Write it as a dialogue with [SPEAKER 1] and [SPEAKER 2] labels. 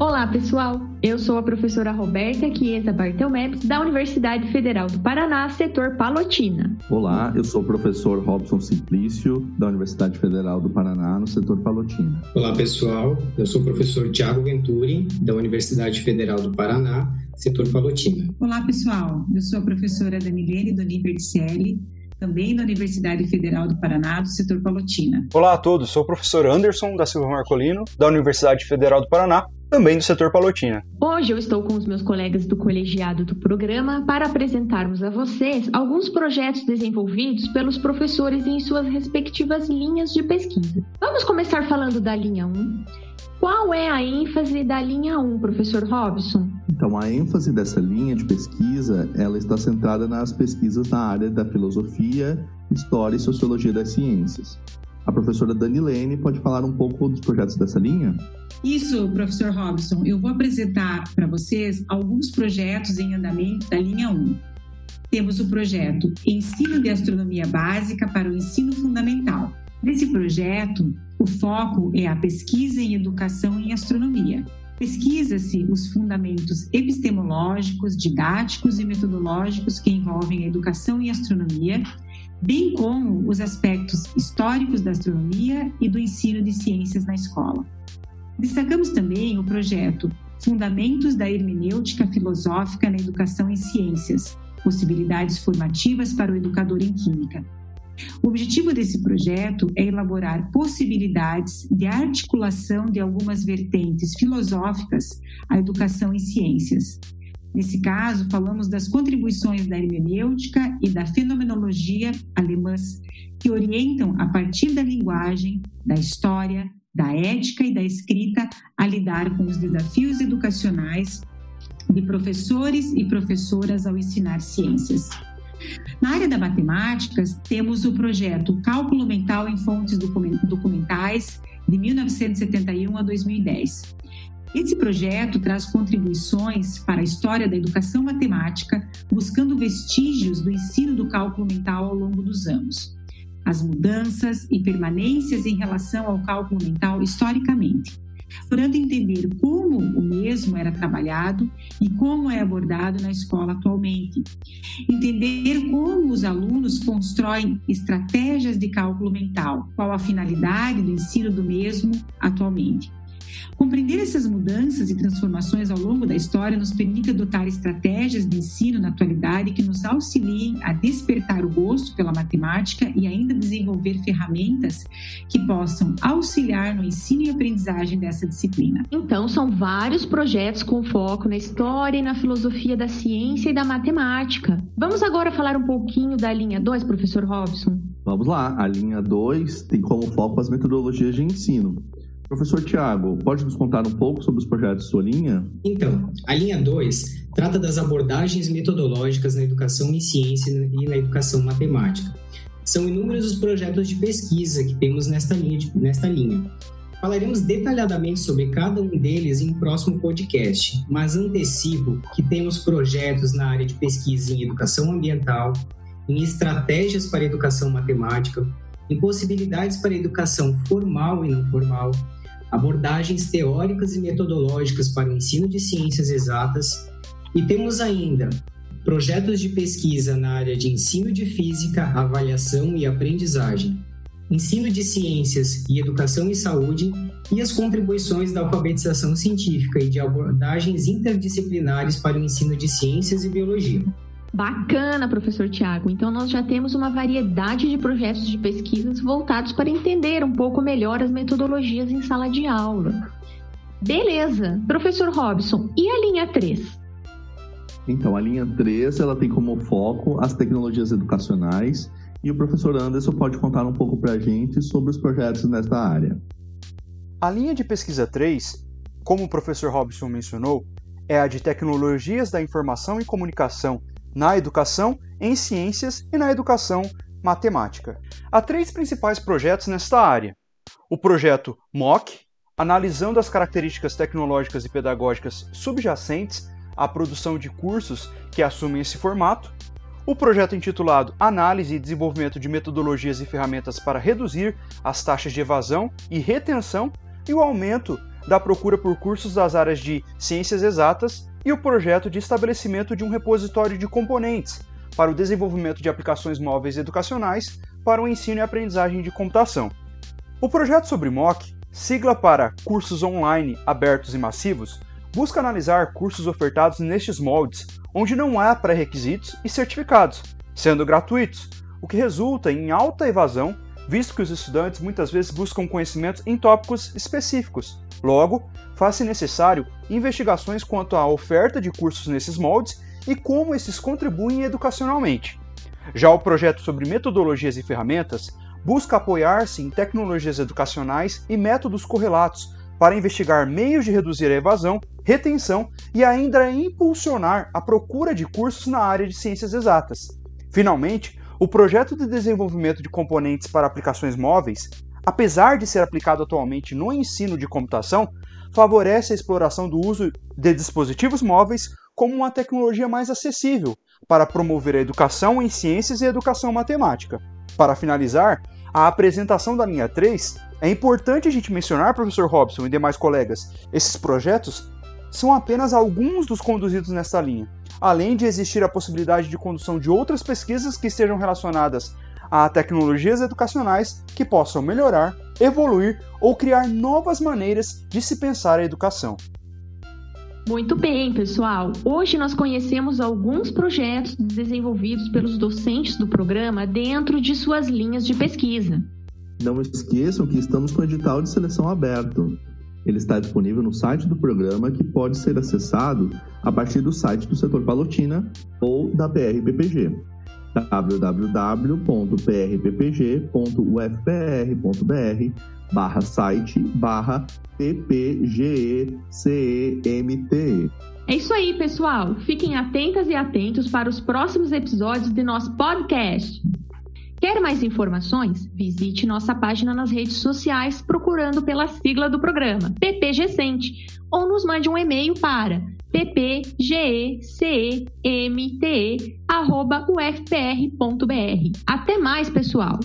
[SPEAKER 1] Olá, pessoal! Eu sou a professora Roberta Chiesa Bartelmeps, da Universidade Federal do Paraná, setor Palotina.
[SPEAKER 2] Olá, eu sou o professor Robson Simplício, da Universidade Federal do Paraná, no setor Palotina.
[SPEAKER 3] Olá, pessoal! Eu sou o professor Tiago Venturi, da Universidade Federal do Paraná, setor Palotina.
[SPEAKER 4] Olá, pessoal! Eu sou a professora Danilene Doni Verticelli, também da Universidade Federal do Paraná, do setor Palotina.
[SPEAKER 5] Olá a todos, sou o professor Anderson da Silva Marcolino, da Universidade Federal do Paraná, também do setor Palotina.
[SPEAKER 1] Hoje eu estou com os meus colegas do colegiado do programa para apresentarmos a vocês alguns projetos desenvolvidos pelos professores em suas respectivas linhas de pesquisa. Vamos começar falando da linha 1. Qual é a ênfase da linha 1, professor Robson?
[SPEAKER 2] Então, a ênfase dessa linha de pesquisa, ela está centrada nas pesquisas na área da filosofia, história e sociologia das ciências. A professora Danilene pode falar um pouco dos projetos dessa linha?
[SPEAKER 4] Isso, professor Robson. Eu vou apresentar para vocês alguns projetos em andamento da linha 1. Temos o projeto Ensino de Astronomia Básica para o Ensino Fundamental. Nesse projeto, o foco é a pesquisa em educação em astronomia. Pesquisa-se os fundamentos epistemológicos, didáticos e metodológicos que envolvem a educação em astronomia, bem como os aspectos históricos da astronomia e do ensino de ciências na escola. Destacamos também o projeto Fundamentos da Hermenêutica Filosófica na Educação em Ciências, possibilidades formativas para o educador em Química. O objetivo desse projeto é elaborar possibilidades de articulação de algumas vertentes filosóficas à educação em ciências. Nesse caso, falamos das contribuições da hermenêutica e da fenomenologia alemãs, que orientam a partir da linguagem, da história, da ética e da escrita a lidar com os desafios educacionais de professores e professoras ao ensinar ciências. Na área da matemática, temos o projeto Cálculo Mental em Fontes Documentais, de 1971 a 2010. Esse projeto traz contribuições para a história da educação matemática, buscando vestígios do ensino do cálculo mental ao longo dos anos, as mudanças e permanências em relação ao cálculo mental historicamente procurando entender como o mesmo era trabalhado e como é abordado na escola atualmente. Entender como os alunos constroem estratégias de cálculo mental, qual a finalidade do ensino do mesmo atualmente. Compreender essas mudanças e transformações ao longo da história nos permite adotar estratégias de ensino na atualidade que nos auxiliem a despertar o gosto pela matemática e ainda desenvolver ferramentas que possam auxiliar no ensino e aprendizagem dessa disciplina.
[SPEAKER 1] Então, são vários projetos com foco na história e na filosofia da ciência e da matemática. Vamos agora falar um pouquinho da linha 2, professor Robson?
[SPEAKER 2] Vamos lá, a linha 2 tem como foco as metodologias de ensino. Professor Tiago, pode nos contar um pouco sobre os projetos de sua linha?
[SPEAKER 3] Então, a linha 2 trata das abordagens metodológicas na educação em ciência e na educação matemática. São inúmeros os projetos de pesquisa que temos nesta linha. Nesta linha. Falaremos detalhadamente sobre cada um deles em um próximo podcast, mas antecipo que temos projetos na área de pesquisa em educação ambiental, em estratégias para educação matemática, em possibilidades para educação formal e não formal, abordagens teóricas e metodológicas para o ensino de ciências exatas e temos ainda projetos de pesquisa na área de ensino de física, avaliação e aprendizagem, ensino de ciências e educação e saúde e as contribuições da alfabetização científica e de abordagens interdisciplinares para o ensino de ciências e biologia.
[SPEAKER 1] Bacana, professor Tiago. Então, nós já temos uma variedade de projetos de pesquisas voltados para entender um pouco melhor as metodologias em sala de aula. Beleza. Professor Robson, e a linha 3?
[SPEAKER 2] Então, a linha 3 ela tem como foco as tecnologias educacionais e o professor Anderson pode contar um pouco para a gente sobre os projetos nesta área.
[SPEAKER 5] A linha de pesquisa 3, como o professor Robson mencionou, é a de tecnologias da informação e comunicação na educação, em ciências e na educação matemática. Há três principais projetos nesta área: o projeto MOC, analisando as características tecnológicas e pedagógicas subjacentes à produção de cursos que assumem esse formato, o projeto intitulado Análise e Desenvolvimento de Metodologias e Ferramentas para Reduzir as Taxas de Evasão e Retenção e o aumento da procura por cursos das áreas de ciências exatas e o projeto de estabelecimento de um repositório de componentes para o desenvolvimento de aplicações móveis educacionais para o ensino e aprendizagem de computação. O projeto sobre MOOC, sigla para Cursos Online Abertos e Massivos, busca analisar cursos ofertados nestes moldes, onde não há pré-requisitos e certificados, sendo gratuitos, o que resulta em alta evasão, visto que os estudantes muitas vezes buscam conhecimentos em tópicos específicos. Logo, faz-se necessário investigações quanto à oferta de cursos nesses moldes e como esses contribuem educacionalmente. Já o projeto sobre metodologias e ferramentas busca apoiar-se em tecnologias educacionais e métodos correlatos para investigar meios de reduzir a evasão, retenção e ainda impulsionar a procura de cursos na área de ciências exatas. Finalmente, o projeto de desenvolvimento de componentes para aplicações móveis, apesar de ser aplicado atualmente no ensino de computação, favorece a exploração do uso de dispositivos móveis como uma tecnologia mais acessível para promover a educação em ciências e educação matemática. Para finalizar, a apresentação da linha 3, é importante a gente mencionar, professor Robson e demais colegas, esses projetos são apenas alguns dos conduzidos nesta linha, além de existir a possibilidade de condução de outras pesquisas que estejam relacionadas a tecnologias educacionais que possam melhorar, evoluir ou criar novas maneiras de se pensar a educação.
[SPEAKER 1] Muito bem, pessoal. Hoje nós conhecemos alguns projetos desenvolvidos pelos docentes do programa dentro de suas linhas de pesquisa.
[SPEAKER 2] Não esqueçam que estamos com o edital de seleção aberto. Ele está disponível no site do programa, que pode ser acessado a partir do site do setor Palotina ou da PRPPG www.prppg.ufpr.br barra site barra ppgecemt.
[SPEAKER 1] É isso aí, pessoal. Fiquem atentas e atentos para os próximos episódios de nosso podcast. Quer mais informações? Visite nossa página nas redes sociais procurando pela sigla do programa, PPGcente, ou nos mande um e-mail para ppgecemte@ufpr.br. Até mais, pessoal!